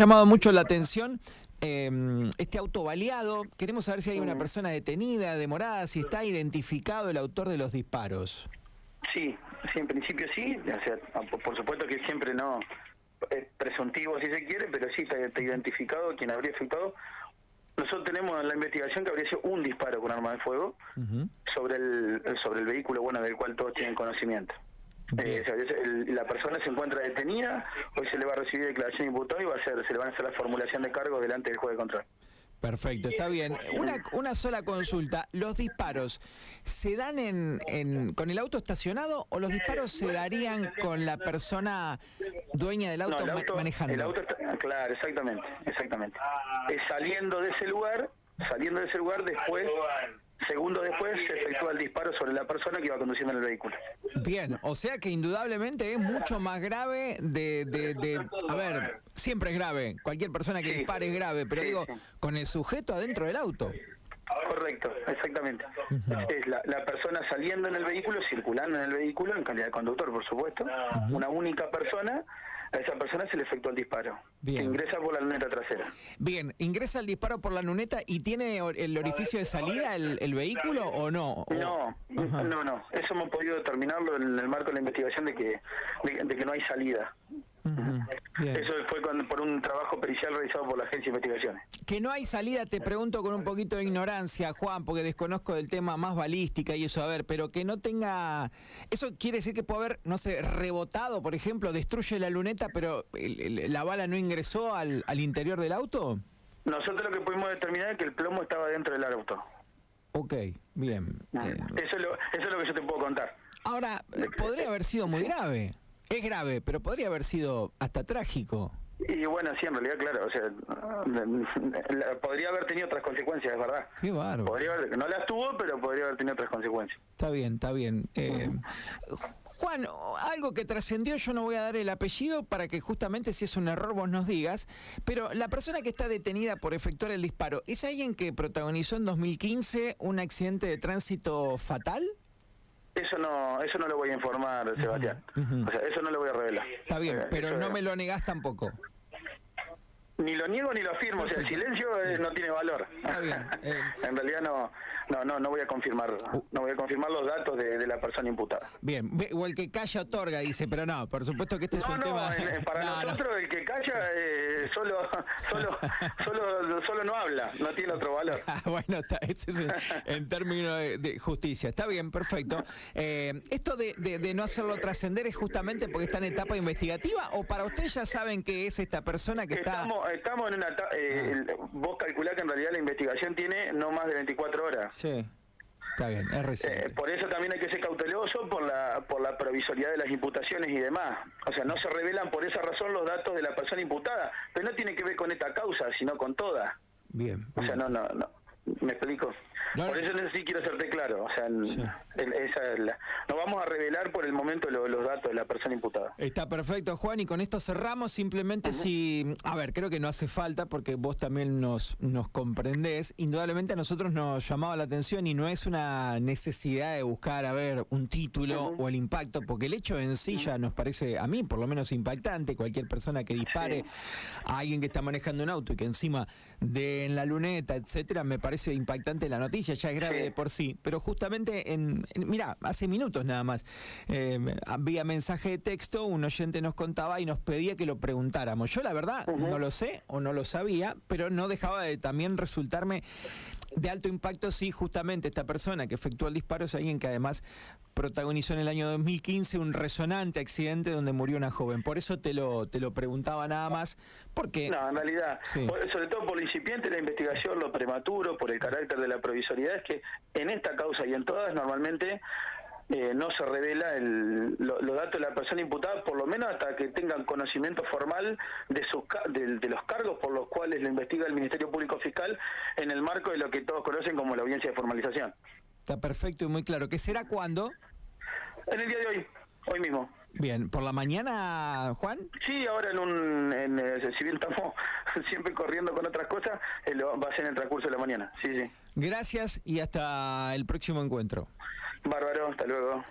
llamado mucho la atención eh, este auto baleado. Queremos saber si hay una persona detenida, demorada, si está identificado el autor de los disparos. Sí, sí, en principio sí. O sea, por supuesto que siempre no es presuntivo si se quiere, pero sí está, está identificado quien habría efectuado. Nosotros tenemos en la investigación que habría sido un disparo con arma de fuego sobre el sobre el vehículo, bueno, del cual todos tienen conocimiento. Eh, o sea, es- el- la persona se encuentra detenida, hoy se le va a recibir declaración de imputado y va a ser, se le van a hacer la formulación de cargos delante del juez de control. Perfecto, está bien. Una, una sola consulta. ¿Los disparos se dan en, en- con el auto estacionado o los disparos se darían con la persona dueña del auto, No, el ma- auto, manejando? el auto está- claro, exactamente, exactamente. Es saliendo de ese lugar, saliendo de ese lugar, después, segundos después, se efectúa el disparo sobre la persona que iba conduciendo en el vehículo. Bien, o sea que indudablemente es mucho más grave de, de, de- a ver, siempre es grave, cualquier persona que Sí. dispare es grave, pero Sí, digo, sí. con el sujeto adentro del auto. Correcto, exactamente. Es la, la persona saliendo en el vehículo, circulando en el vehículo, en calidad de conductor, por supuesto, una única persona, a esa persona se le efectúa el disparo, Bien. ingresa por la luneta trasera. Bien, ¿ingresa el disparo por la luneta y tiene el orificio de salida el, el vehículo o no? No, no, no. Eso hemos podido determinarlo en el marco de la investigación de que, de, de que no hay salida. Bien. Eso fue con- por un trabajo pericial realizado por la Agencia de Investigaciones. Que no hay salida, te pregunto con un poquito de ignorancia, Juan, porque desconozco del tema más balística y eso, a ver, pero que no tenga... ¿Eso quiere decir que puede haber, no sé, rebotado, por ejemplo, destruye la luneta, pero el- el- la bala no ingresó al, al interior del auto? Nosotros lo que pudimos determinar es que el plomo estaba dentro del auto. Ok, bien. Eh, Eso, es lo, eso es lo que yo te puedo contar. ahora, podría haber sido muy grave. Es grave, pero podría haber sido hasta trágico. Y bueno, sí, en realidad, claro, o sea, podría haber tenido otras consecuencias, es verdad. Qué bárbaro. Podría haber, no las tuvo, pero podría haber tenido otras consecuencias. Está bien, está bien. Eh, Juan, algo que trascendió, yo no voy a dar el apellido para que justamente si es un error vos nos digas, pero la persona que está detenida por efectuar el disparo, ¿es alguien que protagonizó en 2015 un accidente de tránsito fatal? Eso no, eso no lo voy a informar, Sebastián. O sea, eso no lo voy a revelar. Está bien, Eh, pero no me lo negás tampoco. Ni lo niego ni lo afirmo, o sea, el silencio eh, no tiene valor. Está bien, eh. en realidad no, no, no, no voy a confirmar, no voy a confirmar los datos de, de la persona imputada. Bien, o el que calla otorga, dice, pero no, por supuesto que este es un no, tema... para No, no. nosotros el que calla eh, solo, solo, solo, solo no habla, no tiene otro valor. Ah, bueno, está, ese es en, en términos de, de justicia. Está bien, perfecto. Eh, ¿Esto de, de- de no hacerlo trascender es justamente porque está en etapa investigativa o para ustedes ya saben que es esta persona que está... Estamos, estamos en una... eh, el- vos calculás que en realidad la investigación tiene no más de 24 horas. Sí, está bien, es Eh, reciente. por eso también hay que ser cauteloso por la por la provisoriedad de las imputaciones y demás. O sea, no se revelan por esa razón los datos de la persona imputada, pero no tiene que ver con esta causa, sino con toda. Bien. O sea, no, no, no. ¿Me explico? No, por eso sí quiero serte claro. O sea, Sí. el- esa es la- no vamos a revelar por el momento lo- los datos de la persona imputada. Está perfecto, Juan, y con esto cerramos. Simplemente si, a ver, creo que no hace falta porque vos también nos, nos comprendés. Indudablemente a nosotros nos llamaba la atención y no es una necesidad de buscar, a ver, un título o el impacto, porque el hecho en sí ya nos parece, a mí por lo menos, impactante. Cualquier persona que dispare a alguien que está manejando un auto y que encima de en la luneta, etcétera, me parece impactante la noticia, ya es grave Sí. de por sí. Pero justamente en, en- mira, hace minutos nada más, eh, vía mensaje de texto, un oyente nos contaba y nos pedía que lo preguntáramos. Yo la verdad no lo sé o no lo sabía, pero no dejaba de también resultarme de alto impacto si justamente esta persona que efectuó el disparo es alguien que además protagonizó en el año 2015 un resonante accidente donde murió una joven. Por eso te lo, te lo preguntaba nada más, porque... No, en realidad, Sí. por- sobre todo por lo incipiente la investigación, lo prematuro, por el carácter de la provisoriedad, es que en esta causa y en todas normalmente eh, no se revela el- lo- los datos de la persona imputada, por lo menos hasta que tengan conocimiento formal de, sus, de, de los cargos por los cuales lo investiga el Ministerio Público Fiscal en el marco de lo que todos conocen como la audiencia de formalización. Está perfecto y muy claro. ¿Qué será cuándo? En el día de hoy, hoy mismo. Bien, ¿por la mañana, Juan? Sí, ahora en un, en, eh, si bien estamos siempre corriendo con otras cosas, eh, lo- va a ser en el transcurso de la mañana. Sí, sí. Gracias y hasta el próximo encuentro. Bárbaro, hasta luego. Charla-